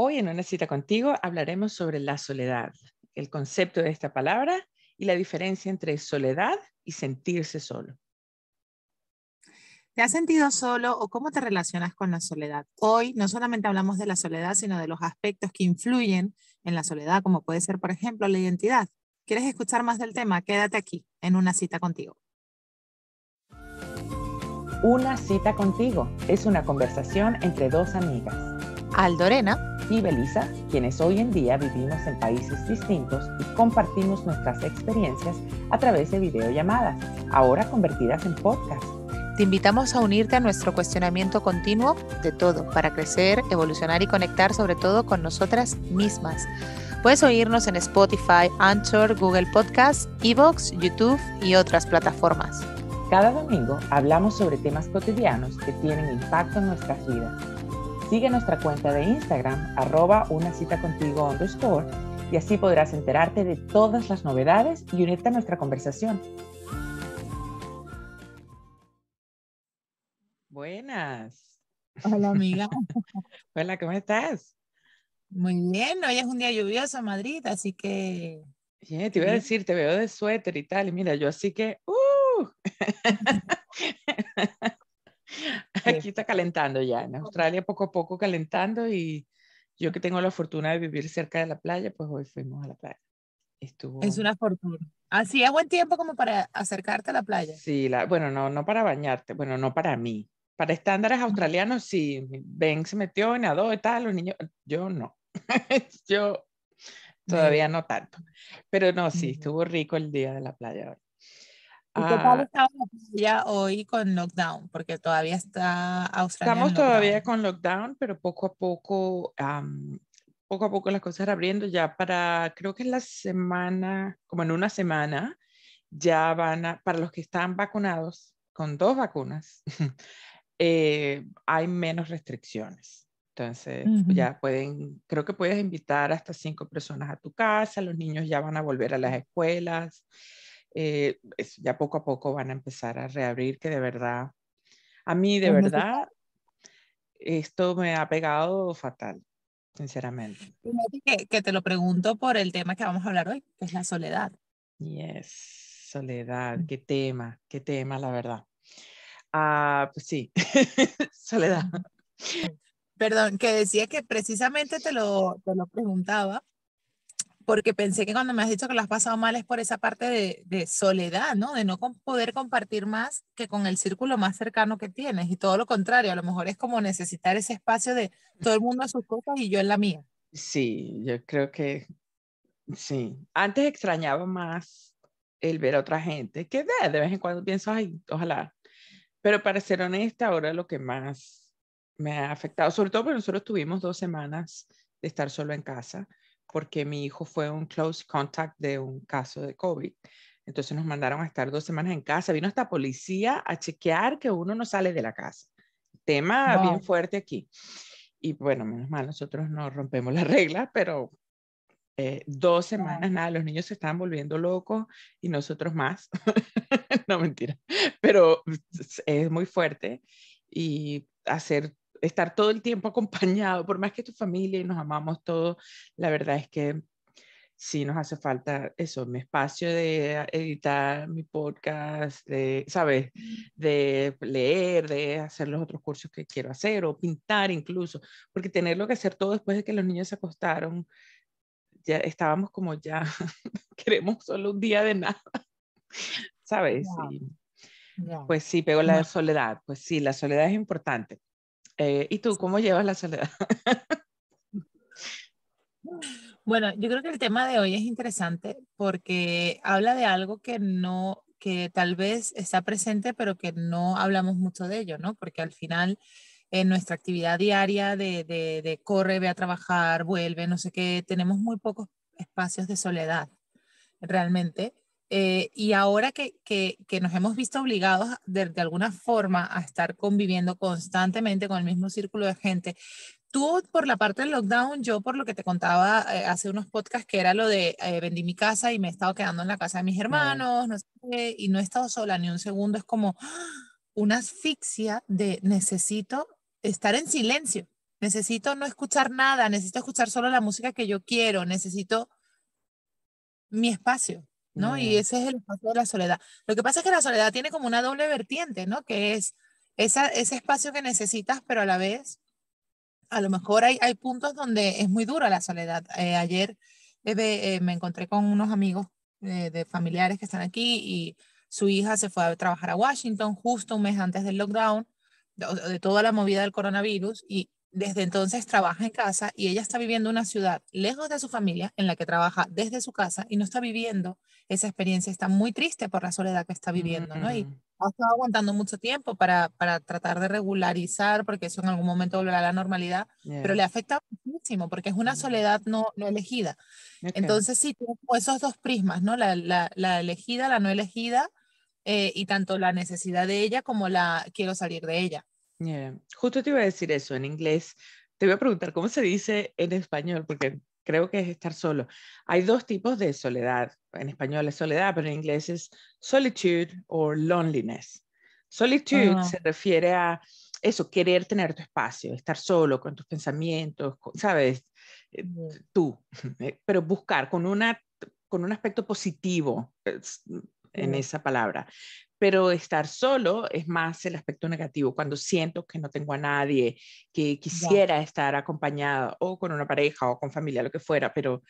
Hoy en una cita contigo hablaremos sobre la soledad, el concepto de esta palabra y la diferencia entre soledad y sentirse solo. ¿Te has sentido solo o cómo te relacionas con la soledad? Hoy no solamente hablamos de la soledad, sino de los aspectos que influyen en la soledad, como puede ser, por ejemplo, la identidad. ¿Quieres escuchar más del tema? Quédate aquí en una cita contigo. Una cita contigo es una conversación entre dos amigas. Aldorena y Belisa, quienes hoy en día vivimos en países distintos y compartimos nuestras experiencias a través de videollamadas, ahora convertidas en podcast. Te invitamos a unirte a nuestro cuestionamiento continuo de todo para crecer, evolucionar y conectar sobre todo con nosotras mismas. Puedes oírnos en Spotify, Anchor, Google Podcasts, Evox, YouTube y otras plataformas. Cada domingo hablamos sobre temas cotidianos que tienen impacto en nuestras vidas. Sigue nuestra cuenta de Instagram, arroba una cita contigo underscore, y así podrás enterarte de todas las novedades y unirte a nuestra conversación. Buenas. Hola, amiga. Hola, ¿cómo estás? Muy bien, hoy es un día lluvioso en Madrid, así que... te iba a decir, te veo de suéter y tal, y mira, yo así que... ¡uh! Aquí está calentando ya, en Australia poco a poco calentando y yo que tengo la fortuna de vivir cerca de la playa, pues hoy fuimos a la playa. Estuvo... Es una fortuna. Así es buen tiempo como para acercarte a la playa. Sí, la, bueno, no, no para bañarte, bueno, no para mí. Para estándares australianos, sí, Ben se metió, nadó y tal, los niños, yo no. yo todavía no tanto. Pero no, sí, estuvo rico el día de la playa hoy. ¿Y qué tal ah. está ya hoy con lockdown? Porque todavía está Australia. Estamos todavía con lockdown, pero poco a poco, poco a poco las cosas abriendo. Ya para, creo que es la semana, como en una semana, ya van a, para los que están vacunados con dos vacunas, eh, hay menos restricciones. Entonces, ya pueden, creo que puedes invitar hasta cinco personas a tu casa, los niños ya van a volver a las escuelas. Eh, ya poco a poco van a empezar a reabrir, que de verdad, a mí de verdad, esto me ha pegado fatal, sinceramente. Que, que te lo pregunto por el tema que vamos a hablar hoy, que es la soledad. Yes, soledad, qué tema, qué tema, la verdad. Ah, pues sí, soledad. Perdón, que decía que precisamente te lo, te lo preguntaba porque pensé que cuando me has dicho que lo has pasado mal es por esa parte de, soledad, ¿no? De no poder compartir más que con el círculo más cercano que tienes. Y todo lo contrario, a lo mejor es como necesitar ese espacio de todo el mundo a sus cosas y yo en la mía. Sí, yo creo que sí. Antes extrañaba más el ver a otra gente, que de, de vez en cuando pienso, ay, ojalá. Pero para ser honesta, ahora lo que más me ha afectado, sobre todo porque nosotros tuvimos dos semanas de estar solo en casa porque mi hijo fue un close contact de un caso de COVID. Entonces nos mandaron a estar dos semanas en casa. Vino hasta policía a chequear que uno no sale de la casa. Tema bien fuerte aquí. Y bueno, menos mal, nosotros no rompemos las reglas, pero eh, dos semanas, nada, los niños se estaban volviendo locos y nosotros más. no, mentira. Pero es muy fuerte y hacer estar todo el tiempo acompañado, por más que tu familia y nos amamos todos, la verdad es que sí nos hace falta eso, mi espacio de editar mi podcast, de, ¿sabes? De leer, de hacer los otros cursos que quiero hacer o pintar incluso, porque tenerlo que hacer todo después de que los niños se acostaron, ya estábamos como ya, queremos solo un día de nada, ¿sabes? Pues sí, pego la soledad, pues sí, la soledad es importante. Eh, ¿Y tú cómo llevas la soledad? Bueno, yo creo que el tema de hoy es interesante porque habla de algo que no, que tal vez está presente, pero que no hablamos mucho de ello, ¿no? Porque al final en nuestra actividad diaria de, de, de corre, ve a trabajar, vuelve, no sé qué, tenemos muy pocos espacios de soledad realmente. Eh, y ahora que, que, que, nos hemos visto obligados de, de, alguna forma a estar conviviendo constantemente con el mismo círculo de gente, tú por la parte del lockdown, yo por lo que te contaba eh, hace unos podcasts, que era lo de eh, vendí mi casa y me he estado quedando en la casa de mis hermanos, no sé y no he estado sola ni un segundo, es como una asfixia de necesito estar en silencio. necesito no escuchar nada, necesito escuchar solo la música que yo quiero, necesito mi espacio, ¿no? Y ese es el espacio de la soledad. Lo que pasa es que la soledad tiene como una doble vertiente, ¿no? Que es esa, ese espacio que necesitas, pero a la vez, a lo mejor hay, hay puntos donde es muy dura la soledad. Eh, ayer eh, eh, me encontré con unos amigos de familiares que están aquí y su hija se fue a trabajar a Washington justo un mes antes del lockdown, de toda la movida del coronavirus, y desde entonces trabaja en casa y ella está viviendo una ciudad lejos de su familia en la que trabaja desde su casa y no está viviendo esa experiencia, está muy triste por la soledad que está viviendo, ¿no? Y ha estado aguantando mucho tiempo para, para tratar de regularizar, porque eso en algún momento volverá a la normalidad, pero le afecta muchísimo porque es una soledad no, no elegida. Entonces sí, tengo esos dos prismas, ¿no? La, la, la elegida, la no elegida, eh, y tanto la necesidad de ella como la quiero salir de ella. Justo te iba a decir eso en inglés. Te voy a preguntar cómo se dice en español, porque creo que es estar solo. Hay dos tipos de soledad. En español es soledad, pero en inglés es solitude o loneliness. Solitude ah. se refiere a eso, querer tener tu espacio, estar solo con tus pensamientos, ¿sabes? Eh, tú, pero buscar con, una, con un aspecto positivo en esa palabra pero estar solo es más el aspecto negativo, cuando siento que no tengo a nadie, que quisiera estar acompañada o con una pareja o con familia, lo que fuera, pero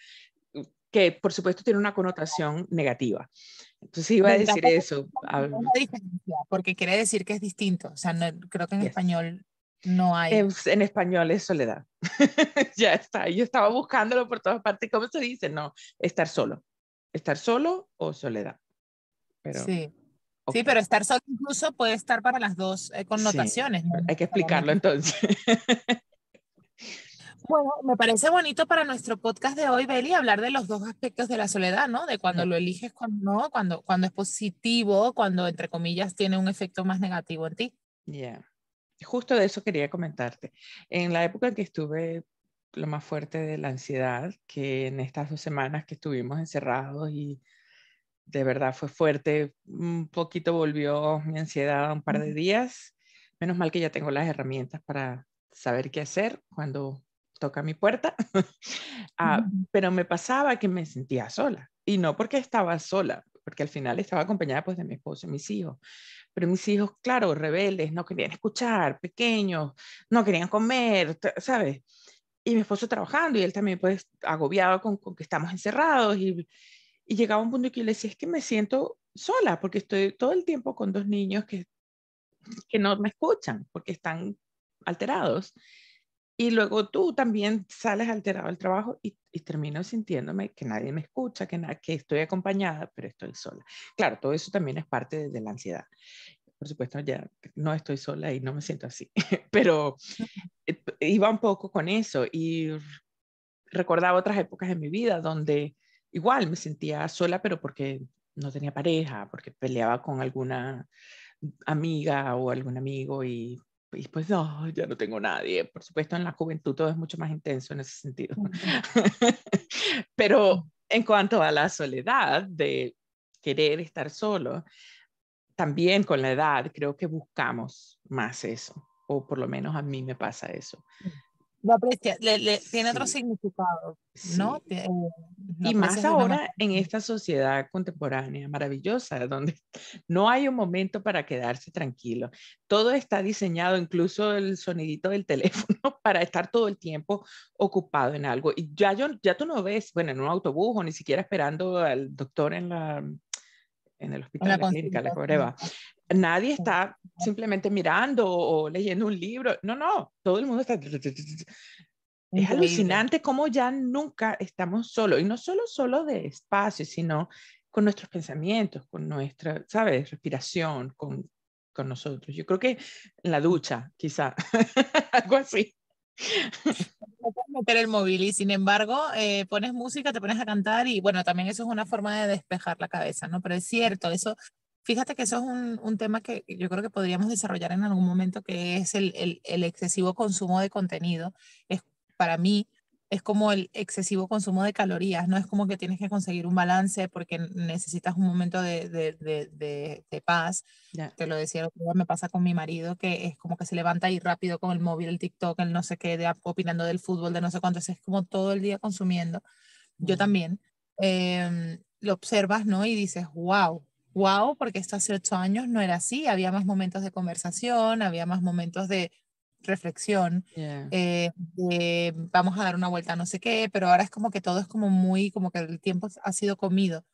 uh, que por supuesto tiene una connotación negativa. Entonces iba a decir eso. Porque quiere decir que es distinto, o sea, creo que en español no hay. En, en, español es soledad. ya está, yo estaba buscándolo por todas partes. ¿Cómo se dice? No, estar solo. Estar solo o soledad. Pero... Sí. Sí, pero estar solo incluso puede estar para las dos eh, connotaciones. Hay que explicarlo entonces. Bueno, me parece bonito para nuestro podcast de hoy, Beli, hablar de los dos aspectos de la soledad, ¿no? De cuando lo eliges, cuando no, cuando, cuando es positivo, cuando, entre comillas, tiene un efecto más negativo en ti. Ya. Justo de eso quería comentarte. En la época en que estuve lo más fuerte de la ansiedad, que en estas dos semanas que estuvimos encerrados y de verdad fue fuerte. Un poquito volvió mi ansiedad un par de días. Menos mal que ya tengo las herramientas para saber qué hacer cuando toca mi puerta. Ah, pero me pasaba que me sentía sola. Y no porque estaba sola, porque al final estaba acompañada pues de mi esposo y mis hijos. Pero mis hijos, claro, rebeldes, no querían escuchar, pequeños, no querían comer, ¿sabes? Y mi esposo trabajando y él también pues agobiado con, con que estamos encerrados y y llegaba un punto que yo le decía, es que me siento sola porque estoy todo el tiempo con dos niños que, que no me escuchan porque están alterados. Y luego tú también sales alterado al trabajo y, y termino sintiéndome que nadie me escucha, que, que estoy acompañada, pero estoy sola. Claro, todo eso también es parte de, de la ansiedad. Por supuesto, ya no estoy sola y no me siento así, pero iba un poco con eso y recordaba otras épocas en mi vida donde igual me sentía sola, pero porque no tenía pareja, porque peleaba con alguna amiga o algún amigo y, pues no, ya no tengo nadie. Por supuesto, en la juventud todo es mucho más intenso en ese sentido. pero en cuanto a la soledad de querer estar solo, también con la edad creo que buscamos más eso, o por lo menos a mí me pasa eso. Lo aprecia, le, tiene otro significado, ¿no? Eh, y más ahora en esta sociedad contemporánea maravillosa, donde no hay un momento para quedarse tranquilo. Todo está diseñado, incluso el sonidito del teléfono, para estar todo el tiempo ocupado en algo. Y ya, yo, ya tú no ves, bueno, en un autobús o ni siquiera esperando al doctor en la en el hospital, en la, clínica, la prueba. Nadie está simplemente mirando o leyendo un libro. No, no, todo el mundo está... Es alucinante cómo ya nunca estamos solos, y no solo solo de espacio, sino con nuestros pensamientos, con nuestra, ¿sabes? Respiración, con, con nosotros. Yo creo que la ducha, quizá, algo así. No puedes meter el móvil y sin embargo eh, pones música, te pones a cantar y bueno, también eso es una forma de despejar la cabeza, ¿no? Pero es cierto, eso Fíjate que eso es un, un, tema que yo creo que podríamos desarrollar en algún momento, que es el, el, el, excesivo consumo de contenido. Es para mí es como el excesivo consumo de calorías, ¿no? Es como que tienes que conseguir un balance porque necesitas un momento de, de, de, de paz. Te lo decía, me pasa con mi marido, que es como que se levanta ahí rápido con el móvil, el TikTok, el no sé qué, opinando del fútbol, de no sé cuánto, es como todo el día consumiendo. Yo también. Em, lo observas, ¿no? Y dices, wow, wow, porque esto hace ocho años no era así, había más momentos de conversación, había más momentos de reflexión, eh, vamos a dar una vuelta no sé qué, pero ahora es como que todo es como muy, como que el tiempo ha sido comido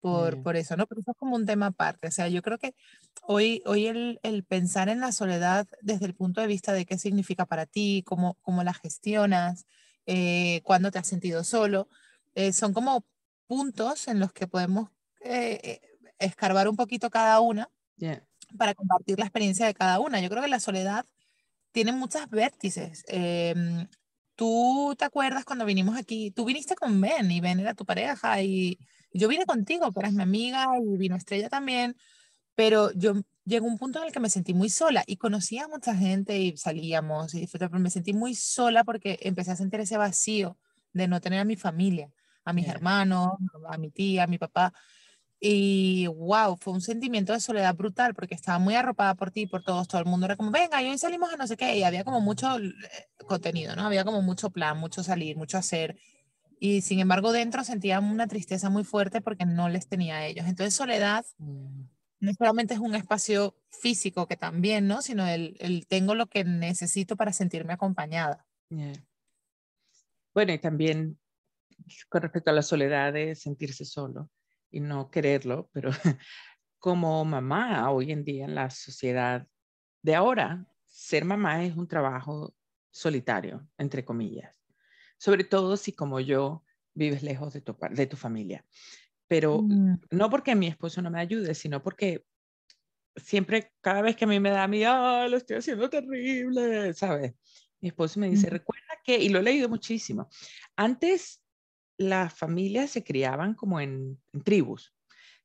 por, por eso, ¿no? Pero eso es como un tema aparte, o sea, yo creo que hoy, hoy el, el, pensar en la soledad desde el punto de vista de qué significa para ti, cómo, cómo la gestionas, eh, cuándo te has sentido solo, eh, son como puntos en los que podemos escarbar un poquito cada una para compartir la experiencia de cada una. Yo creo que la soledad tiene muchas vértices. Em, tú te acuerdas cuando vinimos aquí, tú viniste con Ben y Ben era tu pareja y yo vine contigo, que eras mi amiga y vino Estrella también, pero yo llegó un punto en el que me sentí muy sola y conocía a mucha gente y salíamos y pero me sentí muy sola porque empecé a sentir ese vacío de no tener a mi familia, a mis hermanos, a mi tía, a mi papá. Y wow, fue un sentimiento de soledad brutal porque estaba muy arropada por ti, por todos, todo el mundo era como, venga, y hoy salimos a no sé qué, y había como mucho eh, contenido, ¿no? Había como mucho plan, mucho salir, mucho hacer. Y sin embargo, dentro sentía una tristeza muy fuerte porque no les tenía a ellos. Entonces, soledad mm. no solamente es un espacio físico, que también, ¿no? Sino el, el tengo lo que necesito para sentirme acompañada. Bueno, y también con respecto a la soledad de sentirse solo y no quererlo, pero como mamá hoy en día en la sociedad de ahora, ser mamá es un trabajo solitario, entre comillas. Sobre todo si como yo vives lejos de tu, de tu familia. Pero mm. no porque mi esposo no me ayude, sino porque siempre, cada vez que a mí me da a mí, ah, lo estoy haciendo terrible, ¿sabes? Mi esposo me dice, recuerda que, y lo he leído muchísimo, antes las familias se criaban como en, tribus.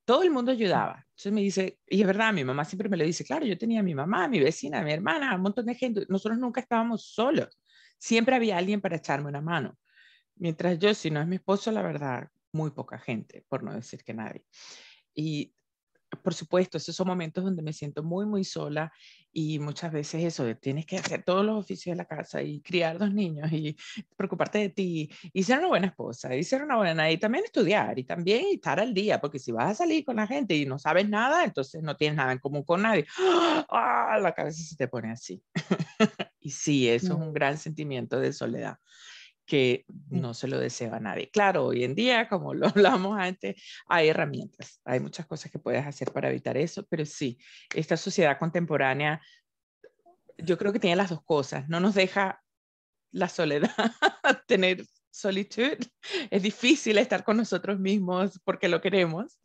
Todo el mundo ayudaba. Entonces me dice, y es verdad, mi mamá siempre me lo dice, claro, yo tenía a mi mamá, mi vecina, mi hermana, un montón de gente. Nosotros nunca estábamos solos. Siempre había alguien para echarme una mano. Mientras yo, si no es mi esposo, la verdad, muy poca gente, por no decir que nadie. Y por supuesto, esos son momentos donde me siento muy, muy sola y muchas veces eso, tienes que hacer todos los oficios de la casa y criar dos niños y preocuparte de ti y ser una buena esposa y ser una buena y también estudiar y también estar al día, porque si vas a salir con la gente y no sabes nada, entonces no tienes nada en común con nadie, ¡ah! la cabeza se te pone así. y sí, eso es un gran sentimiento de soledad que no se lo desea a nadie. Claro, hoy en día, como lo hablamos antes, hay herramientas, hay muchas cosas que puedes hacer para evitar eso, pero sí, esta sociedad contemporánea, yo creo que tiene las dos cosas, no nos deja la soledad, tener solitud, es difícil estar con nosotros mismos porque lo queremos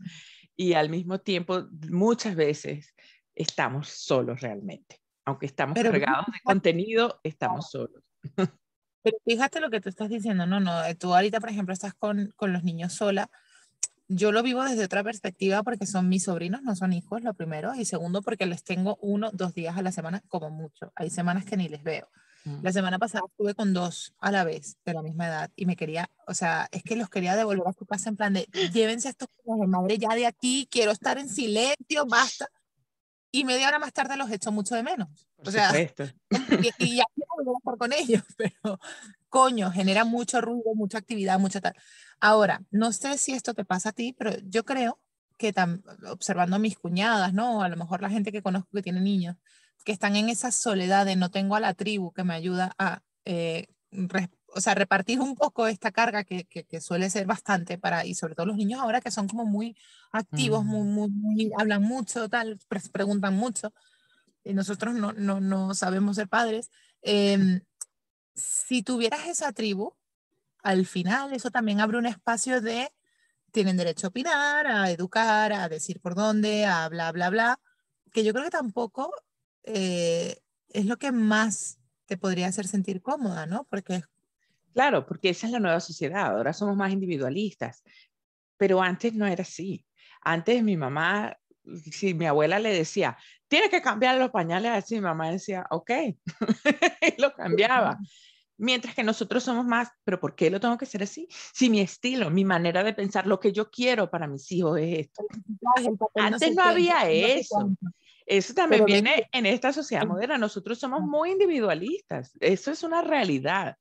y al mismo tiempo muchas veces estamos solos realmente, aunque estamos cargados de contenido, estamos solos. Pero fíjate lo que tú estás diciendo, no, no, eh, tú ahorita, por ejemplo, estás con, con los niños sola. Yo lo vivo desde otra perspectiva porque son mis sobrinos, no son hijos, lo primero, y segundo porque les tengo uno, dos días a la semana como mucho. Hay semanas que ni les veo. Mm. La semana pasada estuve con dos a la vez de la misma edad y me quería, o sea, es que los quería devolver a su casa en plan de llévense a estos de madre ya de aquí, quiero estar en silencio, basta. Y media hora más tarde los echo mucho de menos. o sea, y, y ya volver a estar con ellos, pero coño, genera mucho ruido, mucha actividad, mucha tal. Ahora, no sé si esto te pasa a ti, pero yo creo que observando a mis cuñadas, ¿no? A lo mejor la gente que conozco que tiene niños, que están en esa soledad de no tengo a la tribu que me ayuda a, eh, o sea, repartir un poco esta carga que, que, suele ser bastante para, y sobre todo los niños ahora que son como muy activos, muy, muy, muy, hablan mucho, tal, preguntan mucho, y nosotros no, no, no sabemos ser padres, Em, si tuvieras esa tribu, al final eso también abre un espacio de, tienen derecho a opinar, a educar, a decir por dónde, a bla, bla, bla, que yo creo que tampoco eh, es lo que más te podría hacer sentir cómoda, ¿no? Porque... Claro, porque esa es la nueva sociedad, ahora somos más individualistas, pero antes no era así. Antes mi mamá si mi abuela le decía, tiene que cambiar los pañales así, mi mamá decía, ok, y lo cambiaba. Mientras que nosotros somos más, pero ¿por qué lo tengo que hacer así? Si mi estilo, mi manera de pensar, lo que yo quiero para mis hijos es esto. Antes no había eso. Eso también viene en esta sociedad moderna. Nosotros somos muy individualistas. Eso es una realidad.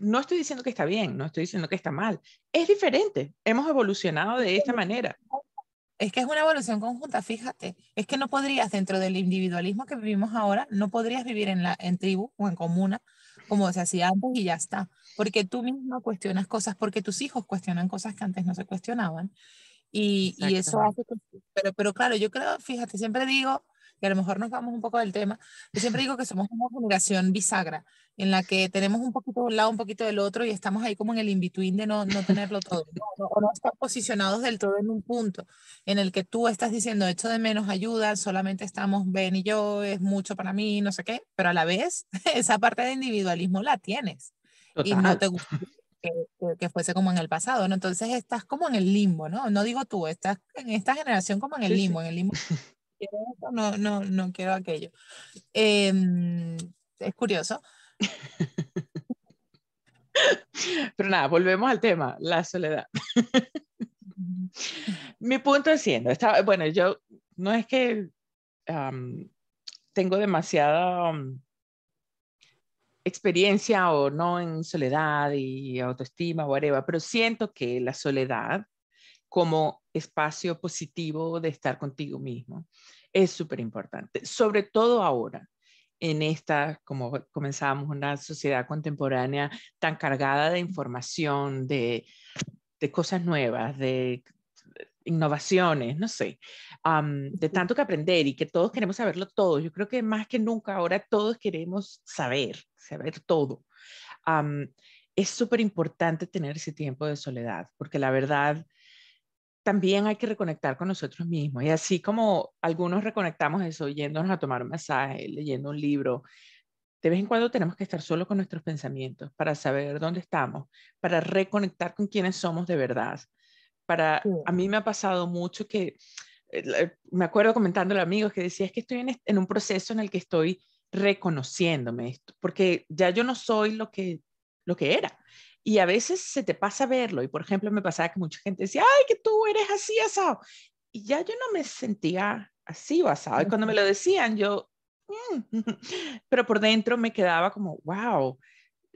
No estoy diciendo que está bien, no estoy diciendo que está mal. Es diferente. Hemos evolucionado de esta manera. Es que es una evolución conjunta, fíjate. Es que no podrías, dentro del individualismo que vivimos ahora, no podrías vivir en, la, en tribu o en comuna como se hacía antes y ya está. Porque tú mismo cuestionas cosas, porque tus hijos cuestionan cosas que antes no se cuestionaban. Y, y eso hace que... Pero, pero claro, yo creo, fíjate, siempre digo, que a lo mejor nos vamos un poco del tema, yo siempre digo que somos una generación bisagra, en la que tenemos un poquito de un lado, un poquito del otro, y estamos ahí como en el in-between de no, no tenerlo todo, o no estar posicionados del todo en un punto en el que tú estás diciendo, echo de menos ayuda, solamente estamos Ben y yo, es mucho para mí, no sé qué, pero a la vez esa parte de individualismo la tienes. Y no te gusta que, que, fuese como en el pasado, ¿no? Entonces estás como en el limbo, ¿no? No digo tú, estás en esta generación como en el limbo, en el limbo no, no, no quiero aquello. Em, es curioso. Pero nada, volvemos al tema, la soledad. Mi punto es siendo, está, bueno, yo no es que tengo demasiada experiencia o no en soledad y autoestima, whatever, pero siento que la soledad como espacio positivo de estar contigo mismo. Es súper importante, sobre todo ahora, en esta, como comenzamos, una sociedad contemporánea tan cargada de información, de, de cosas nuevas, de innovaciones, no sé, de tanto que aprender y que todos queremos saberlo todo. Yo creo que más que nunca ahora todos queremos saber, saber todo. es súper importante tener ese tiempo de soledad, porque la verdad también hay que reconectar con nosotros mismos. Y así como algunos reconectamos eso, yéndonos a tomar un masaje, leyendo un libro, de vez en cuando tenemos que estar solo con nuestros pensamientos para saber dónde estamos, para reconectar con quienes somos de verdad. Para, a mí me ha pasado mucho que, eh, me acuerdo comentando a amigos que decía, es que estoy en, en un proceso en el que estoy reconociéndome, porque ya yo no soy lo que, lo que era. Y a veces se te pasa verlo. Y por ejemplo, me pasaba que mucha gente decía, ay, que tú eres así asado. Y ya yo no me sentía así o asado. Y cuando me lo decían, yo, mm". pero por dentro me quedaba como, wow,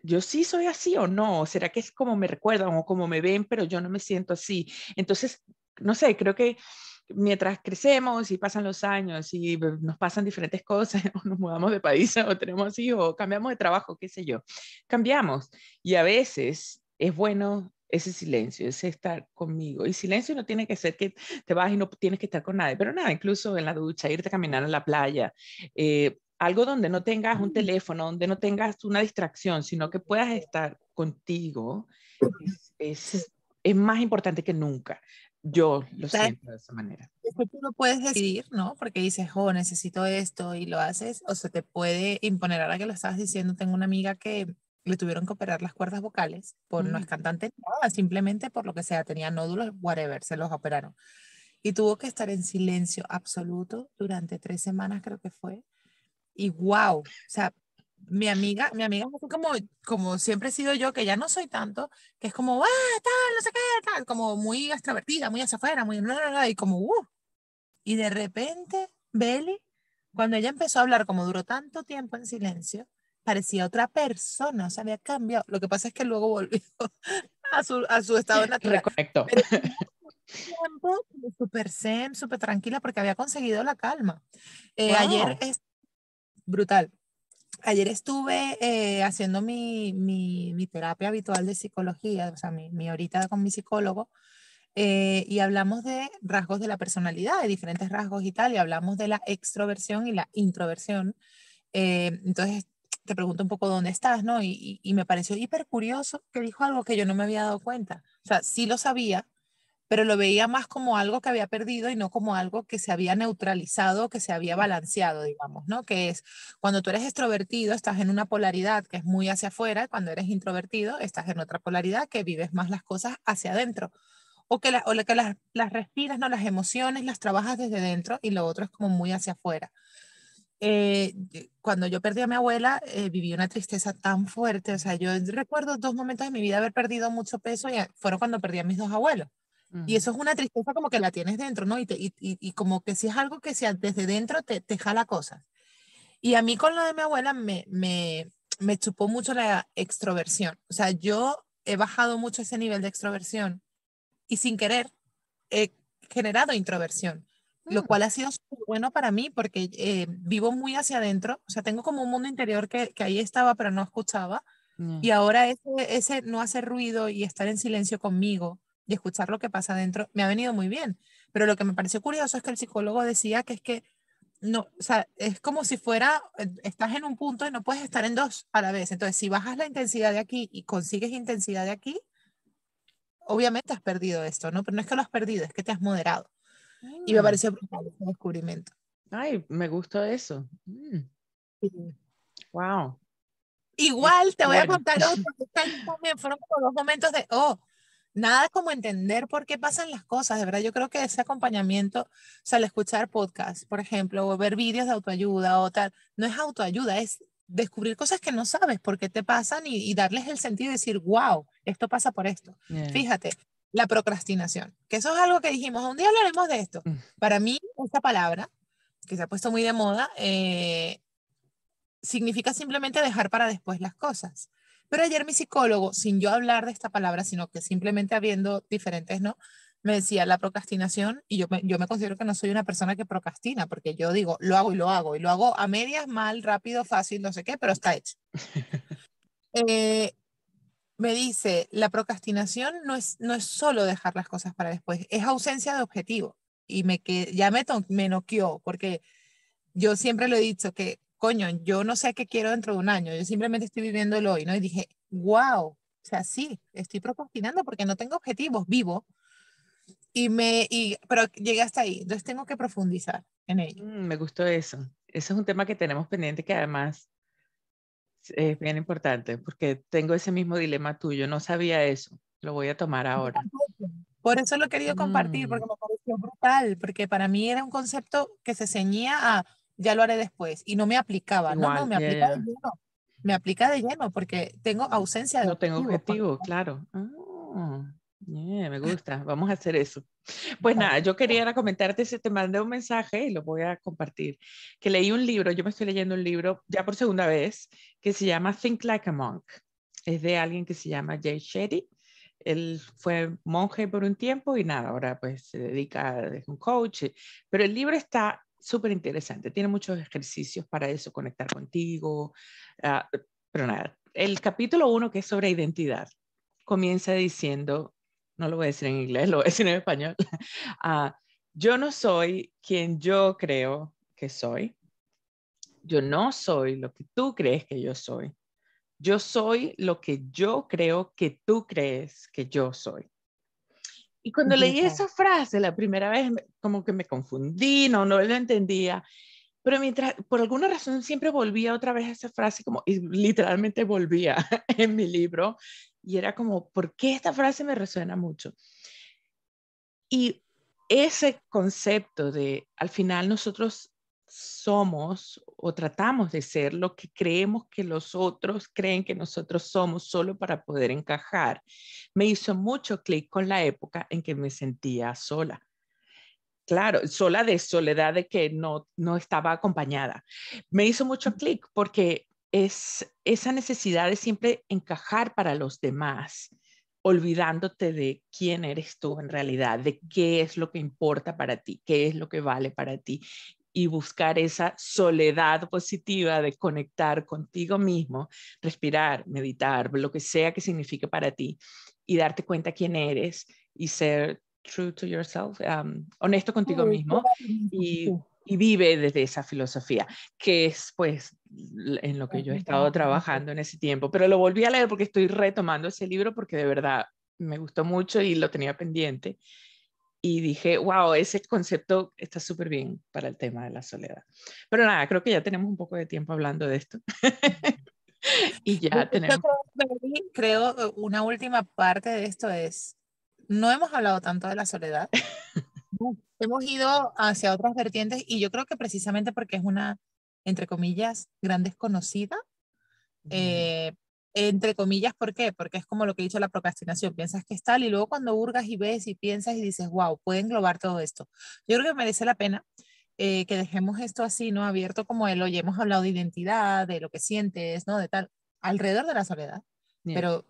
yo sí soy así o no. ¿Será que es como me recuerdan o como me ven, pero yo no me siento así? Entonces, no sé, creo que mientras crecemos y pasan los años y nos pasan diferentes cosas, o nos mudamos de país o tenemos hijos, o cambiamos de trabajo, qué sé yo, cambiamos. Y a veces es bueno ese silencio, ese estar conmigo. Y silencio no tiene que ser que te vas y no tienes que estar con nadie, pero nada, incluso en la ducha, irte a caminar a la playa, eh, algo donde no tengas un teléfono, donde no tengas una distracción, sino que puedas estar contigo, es, es más importante que nunca. Yo lo siento de esa manera. tú lo puedes decidir, ¿no? Porque dices, oh, necesito esto y lo haces, o se te puede imponer. Ahora que lo estabas diciendo, tengo una amiga que le tuvieron que operar las cuerdas vocales, por no es cantante, nada, simplemente por lo que sea, tenía nódulos, whatever, se los operaron. Y tuvo que estar en silencio absoluto durante tres semanas, creo que fue. Y wow, o sea, mi amiga, mi amiga como, como siempre he sido yo, que ya no soy tanto, que es como, ah, no sé qué, tal, como muy extrovertida, muy hacia afuera, muy, y como, uh. Y de repente, Belly, cuando ella empezó a hablar, como duró tanto tiempo en silencio, parecía otra persona, o sea, había cambiado. Lo que pasa es que luego volvió a su, a su estado natural. Reconectó. tiempo súper zen, súper tranquila, porque había conseguido la calma. Eh, Ayer es brutal ayer estuve eh, haciendo mi, mi, terapia habitual de psicología, o sea, mi, mi horita con mi psicólogo, eh, y hablamos de rasgos de la personalidad, de diferentes rasgos y tal, y hablamos de la extroversión y la introversión. Eh, entonces, te pregunto un poco dónde estás, ¿no? Y, y, me pareció hiper curioso que dijo algo que yo no me había dado cuenta. O sea, sí lo sabía, pero lo veía más como algo que había perdido y no como algo que se había neutralizado, que se había balanceado, digamos, ¿no? Que es cuando tú eres extrovertido, estás en una polaridad que es muy hacia afuera, cuando eres introvertido, estás en otra polaridad que vives más las cosas hacia adentro. O que, o que las, las respiras, ¿no? Las emociones las trabajas desde dentro y lo otro es como muy hacia afuera. eh, cuando yo perdí a mi abuela, eh, viví una tristeza tan fuerte. O sea, yo recuerdo dos momentos de mi vida haber perdido mucho peso y fueron cuando perdí a mis dos abuelos. Y eso es una tristeza como que la tienes dentro, ¿no? Y, y, y, como que si es algo que sea desde dentro te, te jala cosas. Y a mí con lo de mi abuela me, me, me chupó mucho la extroversión. O sea, yo he bajado mucho ese nivel de extroversión y sin querer he generado introversión, lo mm. cual ha sido bueno para mí porque eh, vivo muy hacia adentro, o sea, tengo como un mundo interior que, que ahí estaba pero no escuchaba y ahora ese, ese no hacer ruido y estar en silencio conmigo y escuchar lo que pasa adentro me ha venido muy bien. Pero lo que me pareció curioso es que el psicólogo decía que es que no, o sea, es como si fuera, eh, estás en un punto y no puedes estar en dos a la vez. Entonces, si bajas la intensidad de aquí y consigues intensidad de aquí, obviamente has perdido esto, ¿no? Pero no es que lo has perdido, es que te has moderado. Y me mm. pareció brutal ese descubrimiento. Ay, me gustó eso. Mm. Wow. Igual te voy a contar otro, también fueron como dos momentos de, oh, nada como entender por qué pasan las cosas, de verdad, yo creo que ese acompañamiento, o sea, al escuchar podcast, por ejemplo, o ver vídeos de autoayuda o tal, no es autoayuda, es descubrir cosas que no sabes por qué te pasan y, darles el sentido de decir, wow, esto pasa por esto. Fíjate, la procrastinación, que eso es algo que dijimos, un día hablaremos de esto. Mm. Para mí, esta palabra, que se ha puesto muy de moda, eh, significa simplemente dejar para después las cosas. Pero ayer mi psicólogo, sin yo hablar de esta palabra, sino que simplemente habiendo diferentes, ¿no? me decía la procrastinación y yo yo me considero que no soy una persona que procrastina porque yo digo, lo hago y lo hago y lo hago a medias, mal, rápido, fácil, no sé qué, pero está hecho. Eh, me dice, la procrastinación no es, no es solo dejar las cosas para después, es ausencia de objetivo. Y me que ya me, me noqueó porque yo siempre lo he dicho que, coño, yo no sé qué quiero dentro de un año, yo simplemente estoy viviendo el hoy, ¿no? Y dije, wow, o sea, sí, estoy procrastinando porque no tengo objetivos, vivo, y me, y, pero llegué hasta ahí, entonces tengo que profundizar en ello. Mm, me gustó eso. Ese es un tema que tenemos pendiente que además es bien importante porque tengo ese mismo dilema tuyo, no sabía eso, lo voy a tomar ahora. Por eso lo he querido compartir, porque mm. me pareció brutal, porque para mí era un concepto que se ceñía a ya lo haré después y no me aplicaba, no, no, me aplica de lleno, me aplica de lleno porque tengo ausencia de No tengo objetivo, claro. Ah me gusta, vamos a hacer eso. Pues nada, yo quería comentarte, si te mandé un mensaje y lo voy a compartir, que leí un libro, yo me estoy leyendo un libro ya por segunda vez, que se llama Think Like a Monk. Es de alguien que se llama Jay Shetty. Él fue monje por un tiempo y nada, ahora pues se dedica a un coach, pero el libro está súper interesante, tiene muchos ejercicios para eso, conectar contigo, ah, pero nada, el capítulo uno que es sobre identidad comienza diciendo, no lo voy a decir en inglés, lo voy a decir en español. Ah, yo no soy quien yo creo que soy. Yo no soy lo que tú crees que yo soy. Yo soy lo que yo creo que tú crees que yo soy. Y cuando leí esa frase la primera vez, como que me confundí, no, no lo entendía. Pero mientras, por alguna razón, siempre volvía otra vez a esa frase, como y literalmente volvía en mi libro y era como, ¿por qué esta frase me resuena mucho? Y ese concepto de, al final nosotros somos o tratamos de ser lo que creemos que los otros creen que nosotros somos solo para poder encajar, me hizo mucho clic con la época en que me sentía sola. Claro, sola de soledad de que no, no estaba acompañada. Me hizo mucho clic porque es esa necesidad de siempre encajar para los demás, olvidándote de quién eres tú en realidad, de qué es lo que importa para ti, qué es lo que vale para ti y buscar esa soledad positiva de conectar contigo mismo, respirar, meditar, lo que sea que signifique para ti y darte cuenta quién eres y ser true to yourself, um, honesto contigo mismo y y vive desde esa filosofía, que es pues en lo que yo he estado trabajando en ese tiempo. Pero lo volví a leer porque estoy retomando ese libro porque de verdad me gustó mucho y lo tenía pendiente. Y dije, wow, ese concepto está súper bien para el tema de la soledad. Pero nada, creo que ya tenemos un poco de tiempo hablando de esto. y ya tenemos. Creo, creo una última parte de esto es, no hemos hablado tanto de la soledad. hemos ido hacia otras vertientes y yo creo que precisamente porque es una, entre comillas, gran desconocida. Eh, entre comillas, ¿por qué? Porque es como lo que he dicho la procrastinación, piensas que es tal y luego cuando hurgas y ves y piensas y dices, wow, puede englobar todo esto. Yo creo que merece la pena eh, que dejemos esto así, ¿no? Abierto como el, oye, hemos hablado de identidad, de lo que sientes, ¿no? De tal, alrededor de la soledad, pero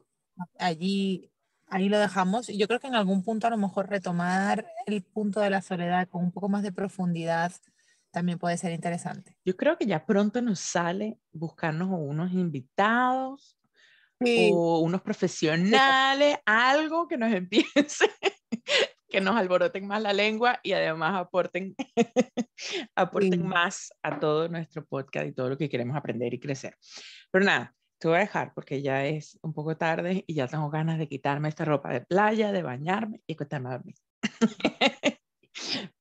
allí, ahí lo dejamos. Y yo creo que en algún punto a lo mejor retomar el punto de la soledad con un poco más de profundidad también puede ser interesante. Yo creo que ya pronto nos sale buscarnos unos invitados o unos profesionales, algo que nos empiece, que nos alboroten más la lengua y además aporten, aporten más a todo nuestro podcast y todo lo que queremos aprender y crecer. Pero nada, te voy a dejar porque ya es un poco tarde y ya tengo ganas de quitarme esta ropa de playa, de bañarme y acostarme a dormir.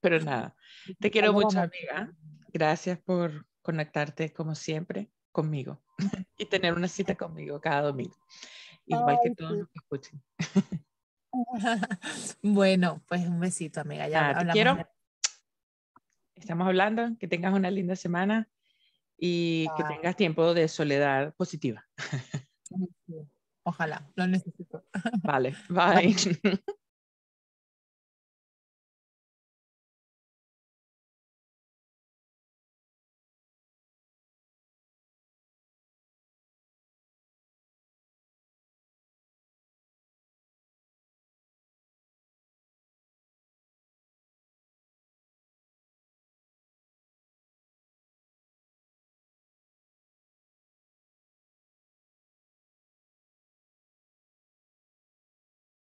Pero nada, te quiero mucho, amiga. Gracias por conectarte como siempre conmigo y tener una cita conmigo cada domingo, igual que todos los que escuchen. bueno, pues un besito, amiga. Ya te quiero. Estamos hablando, que tengas una linda semana y que tengas tiempo de soledad positiva. Ojalá, lo necesito. Vale, bye.